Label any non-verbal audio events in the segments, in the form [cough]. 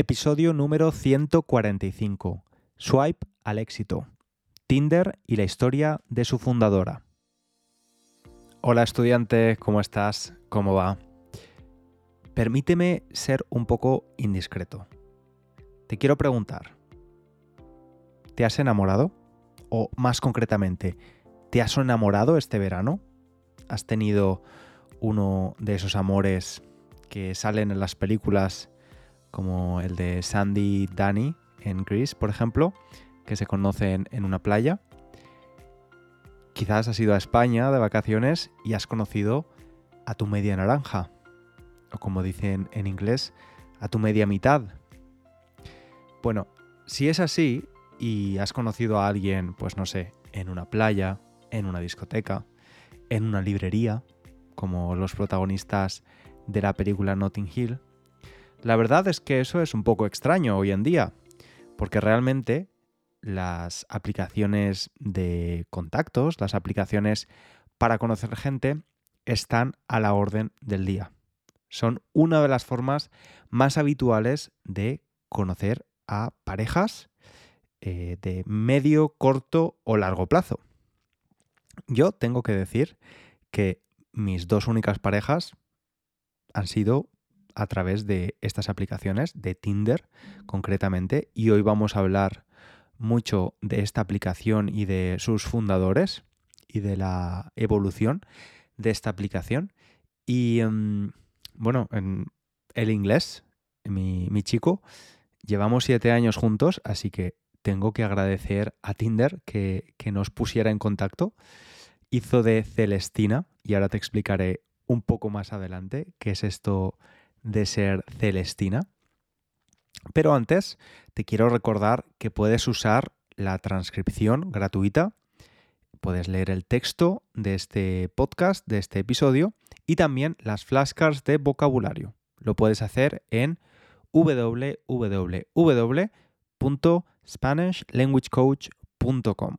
Episodio número 145. Swipe al éxito. Tinder y la historia de su fundadora. Hola estudiante, ¿cómo estás? ¿Cómo va? Permíteme ser un poco indiscreto. Te quiero preguntar, ¿te has enamorado? O más concretamente, ¿te has enamorado este verano? ¿Has tenido uno de esos amores que salen en las películas como el de Sandy Danny en Greece, por ejemplo, que se conocen en una playa. Quizás has ido a España de vacaciones y has conocido a tu media naranja, o como dicen en inglés, a tu media mitad. Bueno, si es así y has conocido a alguien, pues no sé, en una playa, en una discoteca, en una librería, como los protagonistas de la película Notting Hill, la verdad es que eso es un poco extraño hoy en día, porque realmente las aplicaciones de contactos, las aplicaciones para conocer gente, están a la orden del día. Son una de las formas más habituales de conocer a parejas eh, de medio, corto o largo plazo. Yo tengo que decir que mis dos únicas parejas han sido a través de estas aplicaciones, de Tinder concretamente, y hoy vamos a hablar mucho de esta aplicación y de sus fundadores y de la evolución de esta aplicación. Y em, bueno, en el inglés, mi, chico, llevamos siete años juntos, así que tengo que agradecer a Tinder que, que nos pusiera en contacto. Hizo de Celestina, y ahora te explicaré un poco más adelante qué es esto de ser Celestina. Pero antes te quiero recordar que puedes usar la transcripción gratuita, puedes leer el texto de este podcast, de este episodio, y también las flashcards de vocabulario. Lo puedes hacer en www.spanishlanguagecoach.com.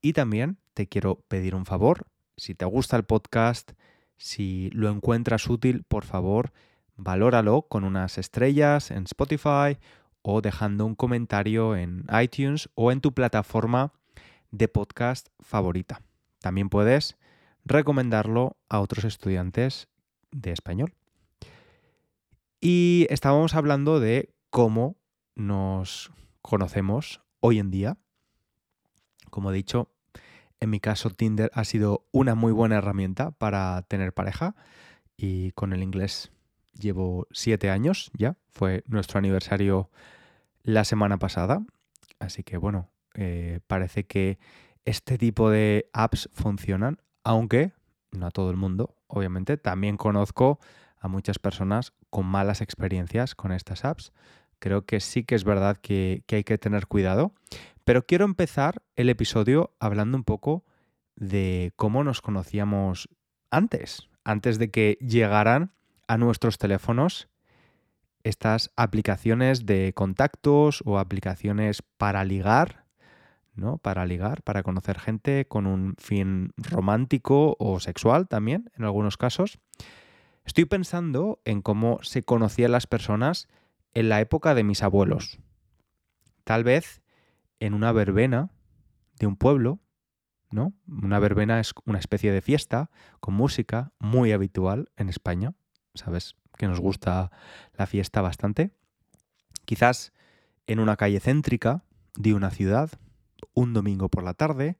Y también te quiero pedir un favor, si te gusta el podcast, si lo encuentras útil, por favor, valóralo con unas estrellas en Spotify o dejando un comentario en iTunes o en tu plataforma de podcast favorita. También puedes recomendarlo a otros estudiantes de español. Y estábamos hablando de cómo nos conocemos hoy en día. Como he dicho, en mi caso Tinder ha sido una muy buena herramienta para tener pareja y con el inglés llevo siete años ya, fue nuestro aniversario la semana pasada, así que bueno, eh, parece que este tipo de apps funcionan, aunque no a todo el mundo, obviamente, también conozco a muchas personas con malas experiencias con estas apps. Creo que sí que es verdad que, que hay que tener cuidado, pero quiero empezar el episodio hablando un poco de cómo nos conocíamos antes, antes de que llegaran a nuestros teléfonos estas aplicaciones de contactos o aplicaciones para ligar, ¿no? Para ligar, para conocer gente con un fin romántico o sexual también, en algunos casos. Estoy pensando en cómo se conocían las personas en la época de mis abuelos. Tal vez en una verbena de un pueblo, ¿no? Una verbena es una especie de fiesta con música muy habitual en España sabes que nos gusta la fiesta bastante. Quizás en una calle céntrica de una ciudad, un domingo por la tarde,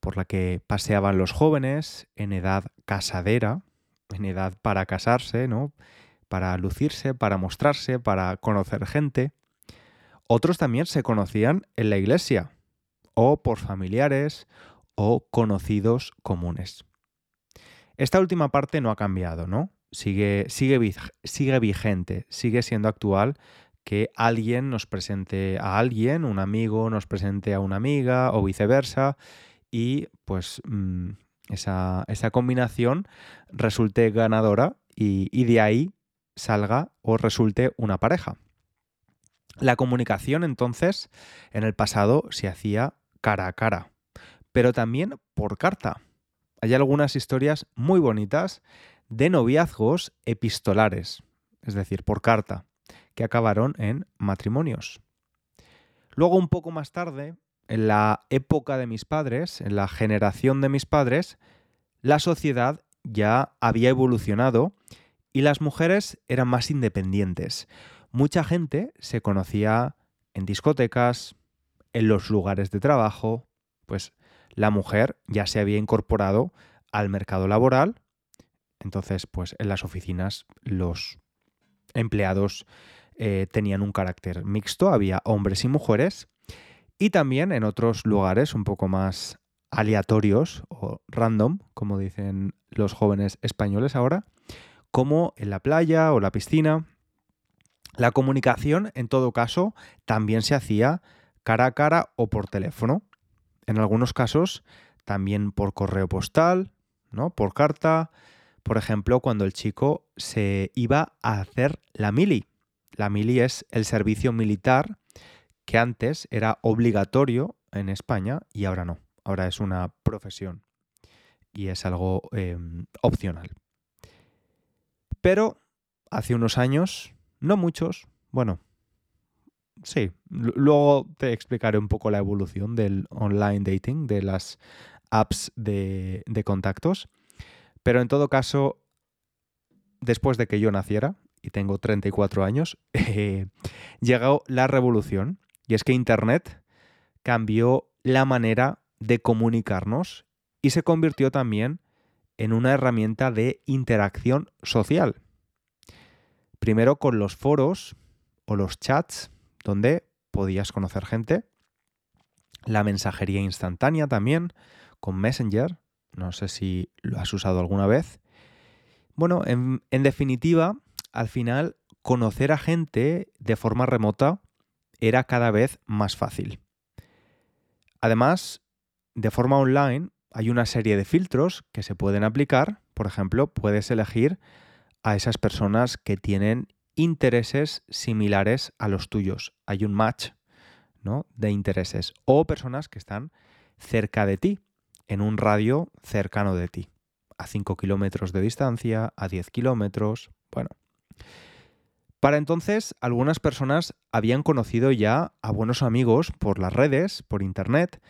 por la que paseaban los jóvenes en edad casadera, en edad para casarse, ¿no? Para lucirse, para mostrarse, para conocer gente. Otros también se conocían en la iglesia, o por familiares, o conocidos comunes. Esta última parte no ha cambiado, ¿no? Sigue, sigue, vigente, sigue siendo actual que alguien nos presente a alguien, un amigo nos presente a una amiga o viceversa y pues mm, esa, combinación resulte ganadora y, y de ahí salga o resulte una pareja. La comunicación entonces en el pasado se hacía cara a cara, pero también por carta. Hay algunas historias muy bonitas de noviazgos epistolares, es decir, por carta, que acabaron en matrimonios. Luego, un poco más tarde, en la época de mis padres, en la generación de mis padres, la sociedad ya había evolucionado y las mujeres eran más independientes. Mucha gente se conocía en discotecas, en los lugares de trabajo, pues la mujer ya se había incorporado al mercado laboral, entonces pues en las oficinas los empleados eh, tenían un carácter mixto, había hombres y mujeres, y también en otros lugares un poco más aleatorios o random, como dicen los jóvenes españoles ahora, como en la playa o la piscina. La comunicación, en todo caso, también se hacía cara a cara o por teléfono. En algunos casos, también por correo postal, ¿no? Por carta. Por ejemplo, cuando el chico se iba a hacer la mili. La mili es el servicio militar que antes era obligatorio en España y ahora no. Ahora es una profesión y es algo em, opcional. Pero hace unos años, no muchos, bueno, sí, luego te explicaré un poco la evolución del online dating, de las apps de, contactos. Pero en todo caso, después de que yo naciera, y tengo 34 años, [laughs] eh, llegó la revolución. Y es que Internet cambió la manera de comunicarnos y se convirtió también en una herramienta de interacción social. Primero con los foros o los chats, donde podías conocer gente. La mensajería instantánea también, con Messenger. No sé si lo has usado alguna vez. Bueno, en, definitiva, al final, conocer a gente de forma remota era cada vez más fácil. Además, de forma online hay una serie de filtros que se pueden aplicar. Por ejemplo, puedes elegir a esas personas que tienen intereses similares a los tuyos. Hay un match ¿no? de intereses. O personas que están cerca de ti, en un radio cercano de ti. A 5 kilómetros de distancia, a 10 kilómetros. Bueno. Para entonces, algunas personas habían conocido ya a buenos amigos por las redes, por internet,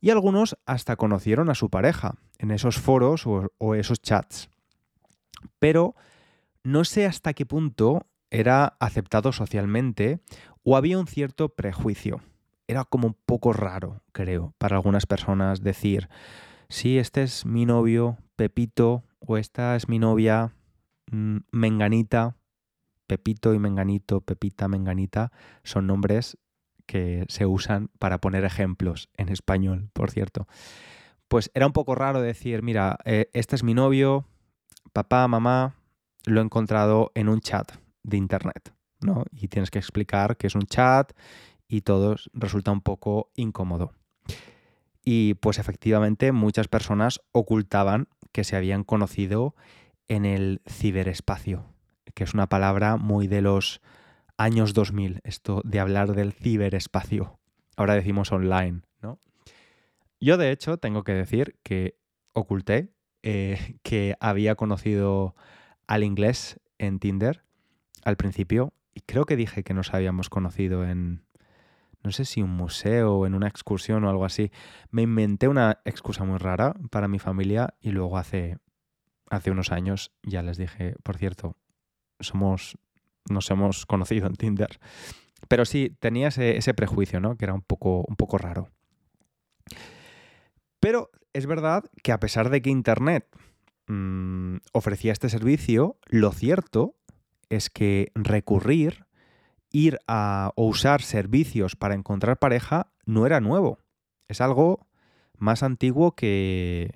y algunos hasta conocieron a su pareja en esos foros o, esos chats. Pero no sé hasta qué punto era aceptado socialmente o había un cierto prejuicio. Era como un poco raro, creo, para algunas personas decir, sí, este es mi novio, Pepito, o esta es mi novia, mm, Menganita. Pepito y Menganito, Pepita, Menganita, son nombres que se usan para poner ejemplos en español, por cierto. Pues era un poco raro decir, mira, eh, este es mi novio, papá, mamá, lo he encontrado en un chat de internet, ¿no? Y tienes que explicar que es un chat y todo resulta un poco incómodo. Y pues efectivamente muchas personas ocultaban que se habían conocido en el ciberespacio, que es una palabra muy de los años 2000, esto de hablar del ciberespacio. Ahora decimos online, ¿no? Yo de hecho tengo que decir que oculté eh, [laughs] que había conocido al inglés en Tinder al principio y creo que dije que nos habíamos conocido en, no sé si un museo o en una excursión o algo así. Me inventé una excusa muy rara para mi familia y luego hace, hace unos años ya les dije, por cierto, somos nos hemos conocido en Tinder. Pero sí, tenía ese, prejuicio, ¿no? Que era un poco, un poco raro. Pero es verdad que a pesar de que Internet mm, ofrecía este servicio, lo cierto es que recurrir, ir a o usar servicios para encontrar pareja no era nuevo. Es algo más antiguo que,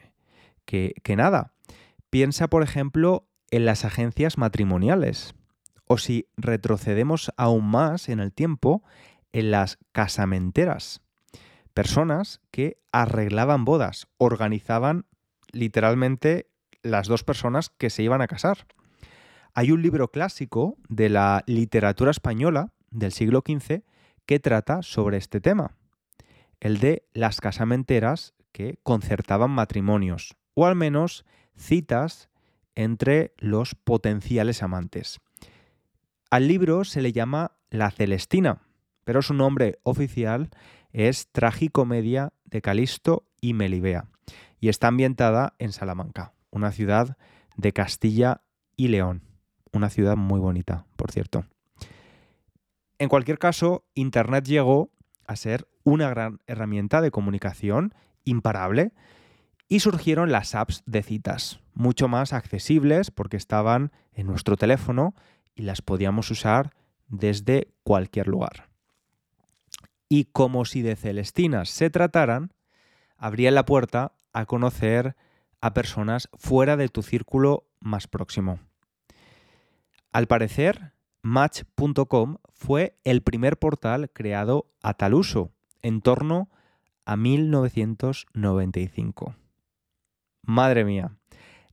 que, que nada. Piensa, por ejemplo, en las agencias matrimoniales o si retrocedemos aún más en el tiempo, en las casamenteras. Personas que arreglaban bodas, organizaban literalmente las dos personas que se iban a casar. Hay un libro clásico de la literatura española del siglo XV que trata sobre este tema, el de las casamenteras que concertaban matrimonios, o al menos citas entre los potenciales amantes. Al libro se le llama La Celestina, pero su nombre oficial es Tragicomedia de Calisto y Melibea y está ambientada en Salamanca, una ciudad de Castilla y León, una ciudad muy bonita, por cierto. En cualquier caso, Internet llegó a ser una gran herramienta de comunicación imparable y surgieron las apps de citas, mucho más accesibles porque estaban en nuestro teléfono y las podíamos usar desde cualquier lugar. Y como si de Celestinas se trataran, abría la puerta a conocer a personas fuera de tu círculo más próximo. Al parecer, Match.com fue el primer portal creado a tal uso, en torno a 1995. Madre mía,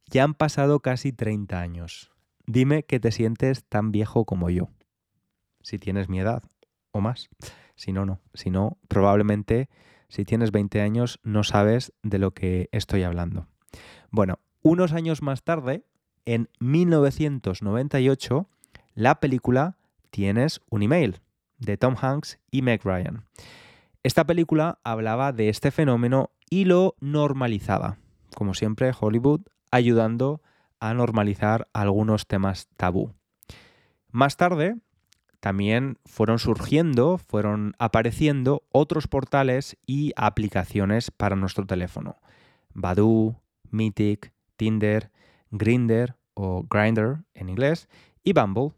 ya han pasado casi 30 años. Dime que te sientes tan viejo como yo. Si tienes mi edad o más. Si no, no. Si no, probablemente si tienes 20 años no sabes de lo que estoy hablando. Bueno, unos años más tarde, en 1998, la película Tienes un email de Tom Hanks y Meg Ryan. Esta película hablaba de este fenómeno y lo normalizaba como siempre, Hollywood ayudando a normalizar algunos temas tabú. Más tarde, también fueron surgiendo, fueron apareciendo otros portales y aplicaciones para nuestro teléfono. Badoo, Mythic, Tinder, Grinder o Grinder en inglés y Bumble.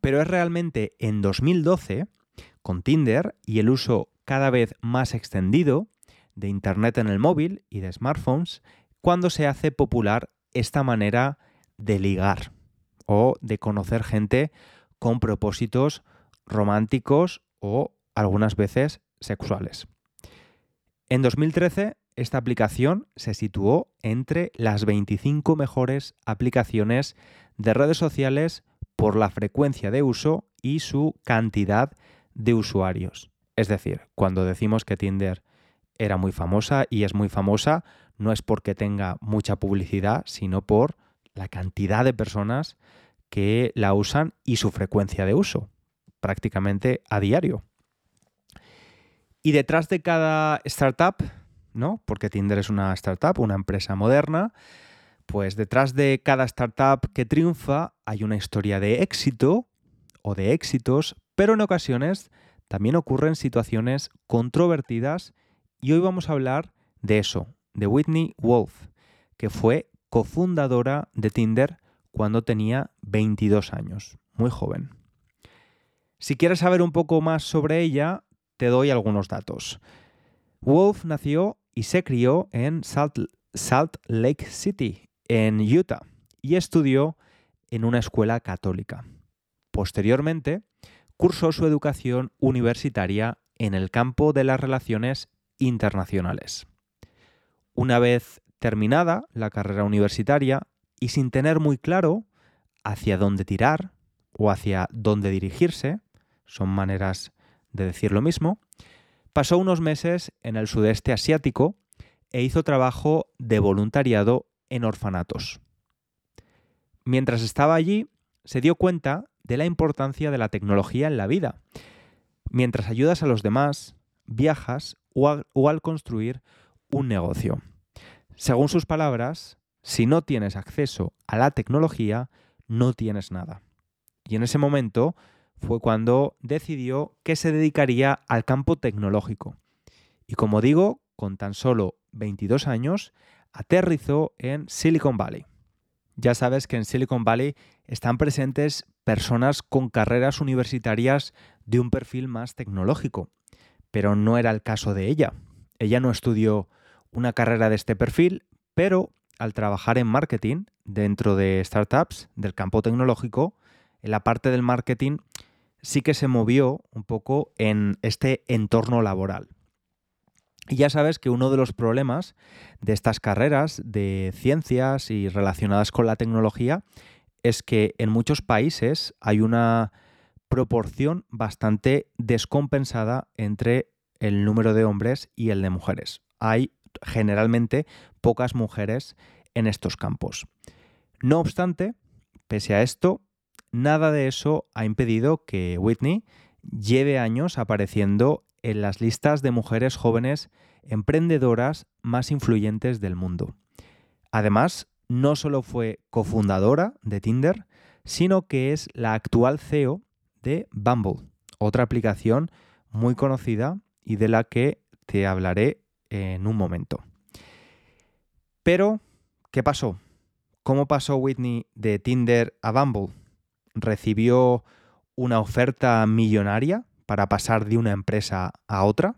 Pero es realmente en 2012, con Tinder y el uso cada vez más extendido de Internet en el móvil y de smartphones, cuando se hace popular esta manera de ligar o de conocer gente con propósitos románticos o algunas veces sexuales. En 2013, esta aplicación se situó entre las 25 mejores aplicaciones de redes sociales por la frecuencia de uso y su cantidad de usuarios. Es decir, cuando decimos que Tinder era muy famosa y es muy famosa, no es porque tenga mucha publicidad, sino por la cantidad de personas que la usan y su frecuencia de uso, prácticamente a diario. Y detrás de cada startup, ¿no? Porque Tinder es una startup, una empresa moderna, pues detrás de cada startup que triunfa hay una historia de éxito o de éxitos, pero en ocasiones también ocurren situaciones controvertidas y hoy vamos a hablar de eso, de Whitney Wolf, que fue cofundadora de Tinder cuando tenía 22 años, muy joven. Si quieres saber un poco más sobre ella, te doy algunos datos. Wolf nació y se crió en Salt, Salt Lake City, en Utah, y estudió en una escuela católica. Posteriormente, cursó su educación universitaria en el campo de las relaciones internacionales. Una vez terminada la carrera universitaria y sin tener muy claro hacia dónde tirar o hacia dónde dirigirse, son maneras de decir lo mismo, pasó unos meses en el sudeste asiático e hizo trabajo de voluntariado en orfanatos. Mientras estaba allí, se dio cuenta de la importancia de la tecnología en la vida. Mientras ayudas a los demás, viajas o, al construir un negocio. Según sus palabras, si no tienes acceso a la tecnología, no tienes nada. Y en ese momento fue cuando decidió que se dedicaría al campo tecnológico. Y como digo, con tan solo 22 años, aterrizó en Silicon Valley. Ya sabes que en Silicon Valley están presentes personas con carreras universitarias de un perfil más tecnológico, pero no era el caso de ella. Ella no estudió una carrera de este perfil, pero al trabajar en marketing dentro de startups del campo tecnológico, en la parte del marketing sí que se movió un poco en este entorno laboral. Y ya sabes que uno de los problemas de estas carreras de ciencias y relacionadas con la tecnología es que en muchos países hay una proporción bastante descompensada entre el número de hombres y el de mujeres. Hay generalmente pocas mujeres en estos campos. No obstante, pese a esto, nada de eso ha impedido que Whitney lleve años apareciendo en las listas de mujeres jóvenes emprendedoras más influyentes del mundo. Además, no solo fue cofundadora de Tinder, sino que es la actual CEO de Bumble, otra aplicación muy conocida y de la que te hablaré en un momento. Pero, ¿qué pasó? ¿Cómo pasó Whitney de Tinder a Bumble? ¿Recibió una oferta millonaria para pasar de una empresa a otra?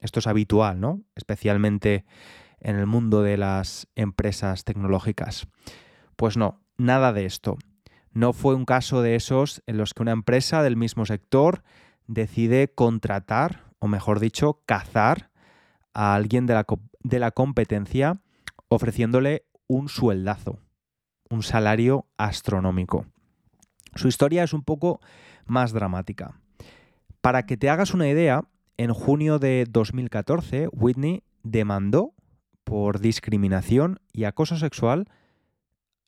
Esto es habitual, ¿no? Especialmente en el mundo de las empresas tecnológicas. Pues no, nada de esto. No fue un caso de esos en los que una empresa del mismo sector decide contratar, o mejor dicho, cazar a alguien de la, de la competencia ofreciéndole un sueldazo, un salario astronómico. Su historia es un poco más dramática. Para que te hagas una idea, en junio de 2014, Whitney demandó por discriminación y acoso sexual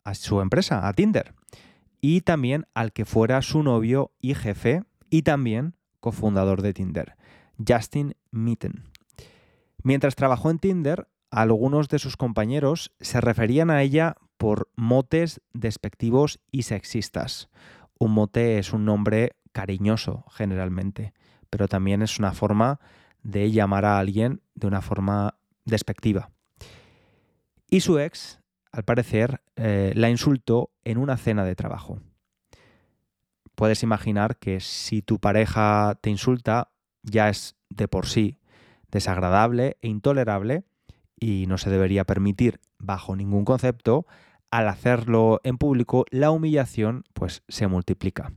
a su empresa, a Tinder, y también al que fuera su novio y jefe y también cofundador de Tinder, Justin Mitten. Mientras trabajó en Tinder, algunos de sus compañeros se referían a ella por motes despectivos y sexistas. Un mote es un nombre cariñoso generalmente, pero también es una forma de llamar a alguien de una forma despectiva. Y su ex, al parecer, eh, la insultó en una cena de trabajo. Puedes imaginar que si tu pareja te insulta, ya es de por sí desagradable e intolerable y no se debería permitir bajo ningún concepto. Al hacerlo en público, la humillación pues se multiplica.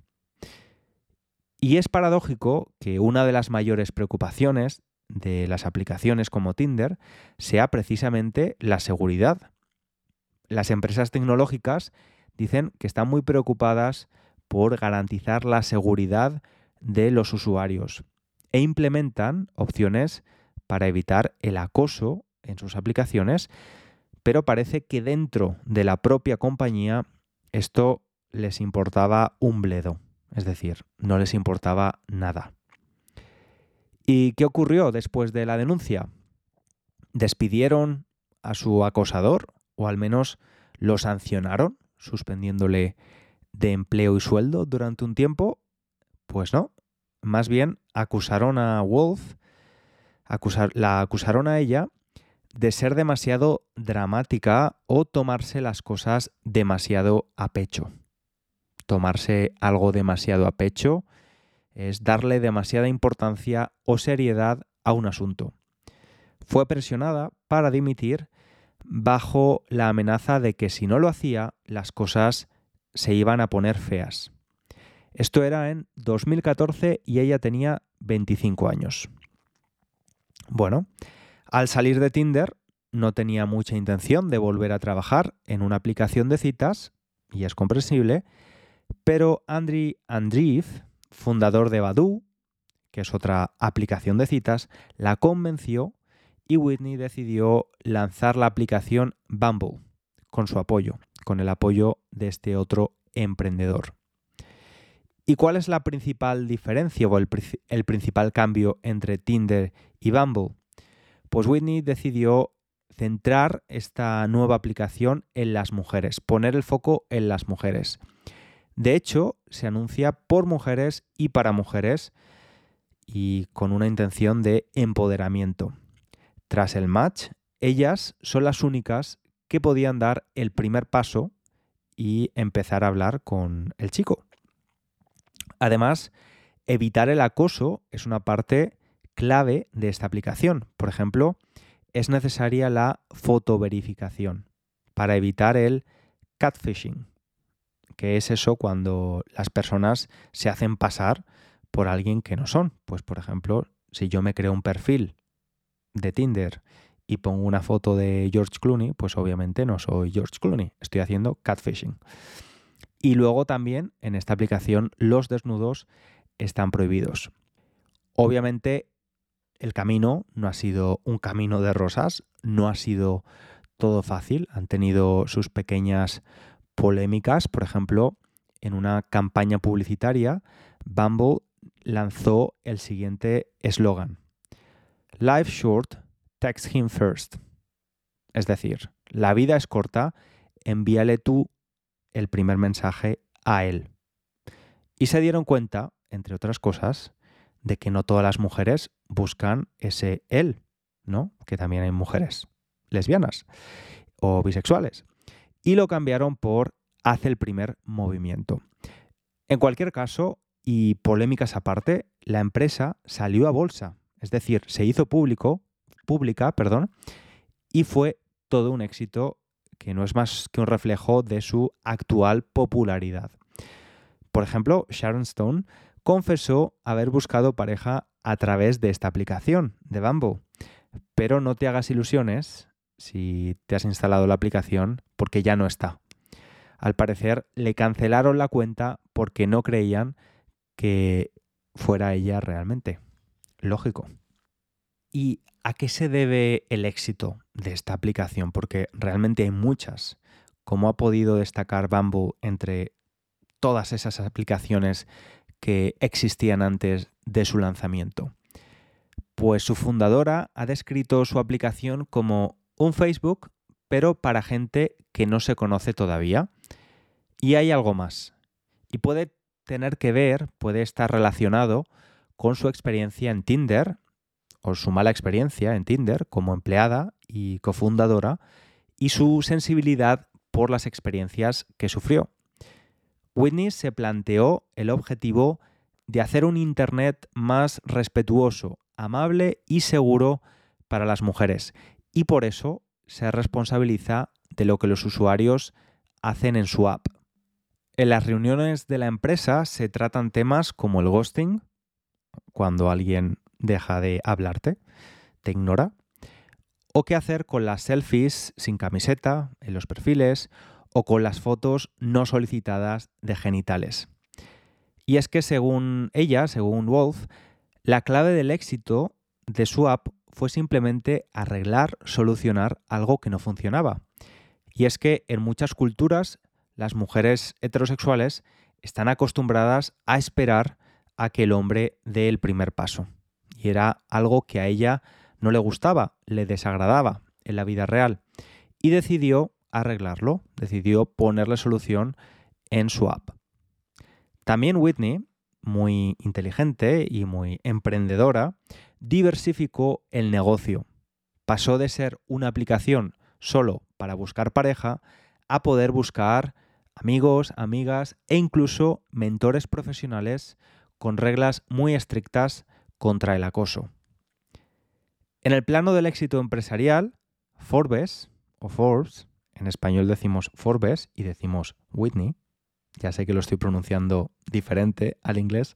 Y es paradójico que una de las mayores preocupaciones de las aplicaciones como Tinder sea precisamente la seguridad. Las empresas tecnológicas dicen que están muy preocupadas por garantizar la seguridad de los usuarios e implementan opciones para evitar el acoso en sus aplicaciones, pero parece que dentro de la propia compañía esto les importaba un bledo. Es decir, no les importaba nada. ¿Y qué ocurrió después de la denuncia? ¿Despidieron a su acosador o al menos lo sancionaron, suspendiéndole de empleo y sueldo durante un tiempo? Pues no. Más bien acusaron a Wolf, la acusaron a ella de ser demasiado dramática o tomarse las cosas demasiado a pecho tomarse algo demasiado a pecho, es darle demasiada importancia o seriedad a un asunto. Fue presionada para dimitir bajo la amenaza de que si no lo hacía, las cosas se iban a poner feas. Esto era en 2014 y ella tenía 25 años. Bueno, al salir de Tinder no tenía mucha intención de volver a trabajar en una aplicación de citas, y es comprensible, pero Andriy Andreev, fundador de Badoo, que es otra aplicación de citas, la convenció y Whitney decidió lanzar la aplicación Bumble con su apoyo, con el apoyo de este otro emprendedor. ¿Y cuál es la principal diferencia o el, el principal cambio entre Tinder y Bumble? Pues Whitney decidió centrar esta nueva aplicación en las mujeres, poner el foco en las mujeres. De hecho, se anuncia por mujeres y para mujeres y con una intención de empoderamiento. Tras el match, ellas son las únicas que podían dar el primer paso y empezar a hablar con el chico. Además, evitar el acoso es una parte clave de esta aplicación. Por ejemplo, es necesaria la fotoverificación para evitar el catfishing que es eso cuando las personas se hacen pasar por alguien que no son. Pues por ejemplo, si yo me creo un perfil de Tinder y pongo una foto de George Clooney, pues obviamente no soy George Clooney, estoy haciendo catfishing. Y luego también en esta aplicación los desnudos están prohibidos. Obviamente el camino no ha sido un camino de rosas, no ha sido todo fácil, han tenido sus pequeñas polémicas. Por ejemplo, en una campaña publicitaria, Bumble lanzó el siguiente eslogan. Life short, text him first. Es decir, la vida es corta, envíale tú el primer mensaje a él. Y se dieron cuenta, entre otras cosas, de que no todas las mujeres buscan ese él, ¿no? Que también hay mujeres lesbianas o bisexuales. Y lo cambiaron por haz el primer movimiento. En cualquier caso, y polémicas aparte, la empresa salió a bolsa, es decir, se hizo público, pública, perdón, y fue todo un éxito que no es más que un reflejo de su actual popularidad. Por ejemplo, Sharon Stone confesó haber buscado pareja a través de esta aplicación de Bamboo. Pero no te hagas ilusiones si te has instalado la aplicación porque ya no está. Al parecer le cancelaron la cuenta porque no creían que fuera ella realmente. Lógico. ¿Y a qué se debe el éxito de esta aplicación? Porque realmente hay muchas. ¿Cómo ha podido destacar Bamboo entre todas esas aplicaciones que existían antes de su lanzamiento? Pues su fundadora ha descrito su aplicación como un Facebook, pero para gente que no se conoce todavía. Y hay algo más. Y puede tener que ver, puede estar relacionado con su experiencia en Tinder, o su mala experiencia en Tinder como empleada y cofundadora, y su sensibilidad por las experiencias que sufrió. Whitney se planteó el objetivo de hacer un Internet más respetuoso, amable y seguro para las mujeres, y por eso se responsabiliza de lo que los usuarios hacen en su app. En las reuniones de la empresa se tratan temas como el ghosting, cuando alguien deja de hablarte, te ignora, o qué hacer con las selfies sin camiseta en los perfiles, o con las fotos no solicitadas de genitales. Y es que según ella, según Wolf, la clave del éxito de su app fue simplemente arreglar, solucionar algo que no funcionaba. Y es que en muchas culturas las mujeres heterosexuales están acostumbradas a esperar a que el hombre dé el primer paso. Y era algo que a ella no le gustaba, le desagradaba en la vida real. Y decidió arreglarlo, decidió ponerle solución en su app. También Whitney, muy inteligente y muy emprendedora, diversificó el negocio. Pasó de ser una aplicación solo para buscar pareja a poder buscar amigos, amigas e incluso mentores profesionales con reglas muy estrictas contra el acoso. En el plano del éxito empresarial, Forbes, o Forbes, en español decimos Forbes y decimos Whitney, ya sé que lo estoy pronunciando diferente al inglés,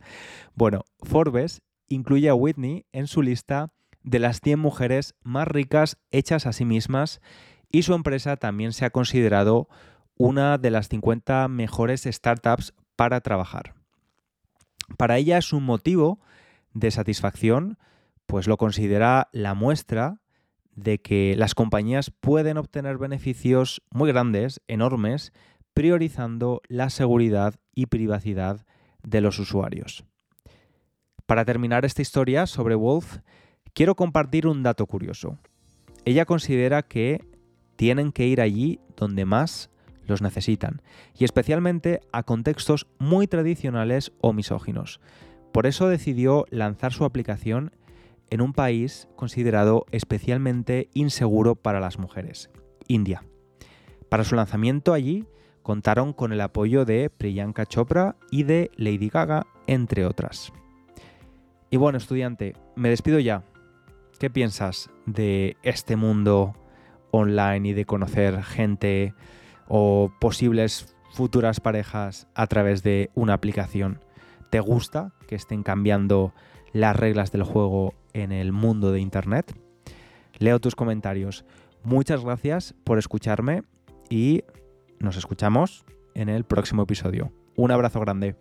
bueno, Forbes incluye a Whitney en su lista de las 100 mujeres más ricas hechas a sí mismas y su empresa también se ha considerado una de las 50 mejores startups para trabajar. Para ella es un motivo de satisfacción, pues lo considera la muestra de que las compañías pueden obtener beneficios muy grandes, enormes, priorizando la seguridad y privacidad de los usuarios. Para terminar esta historia sobre Wolf, quiero compartir un dato curioso. Ella considera que tienen que ir allí donde más los necesitan, y especialmente a contextos muy tradicionales o misóginos. Por eso decidió lanzar su aplicación en un país considerado especialmente inseguro para las mujeres, India. Para su lanzamiento allí contaron con el apoyo de Priyanka Chopra y de Lady Gaga, entre otras. Y bueno, estudiante, me despido ya. ¿Qué piensas de este mundo online y de conocer gente o posibles futuras parejas a través de una aplicación? ¿Te gusta que estén cambiando las reglas del juego en el mundo de Internet? Leo tus comentarios. Muchas gracias por escucharme y nos escuchamos en el próximo episodio. Un abrazo grande.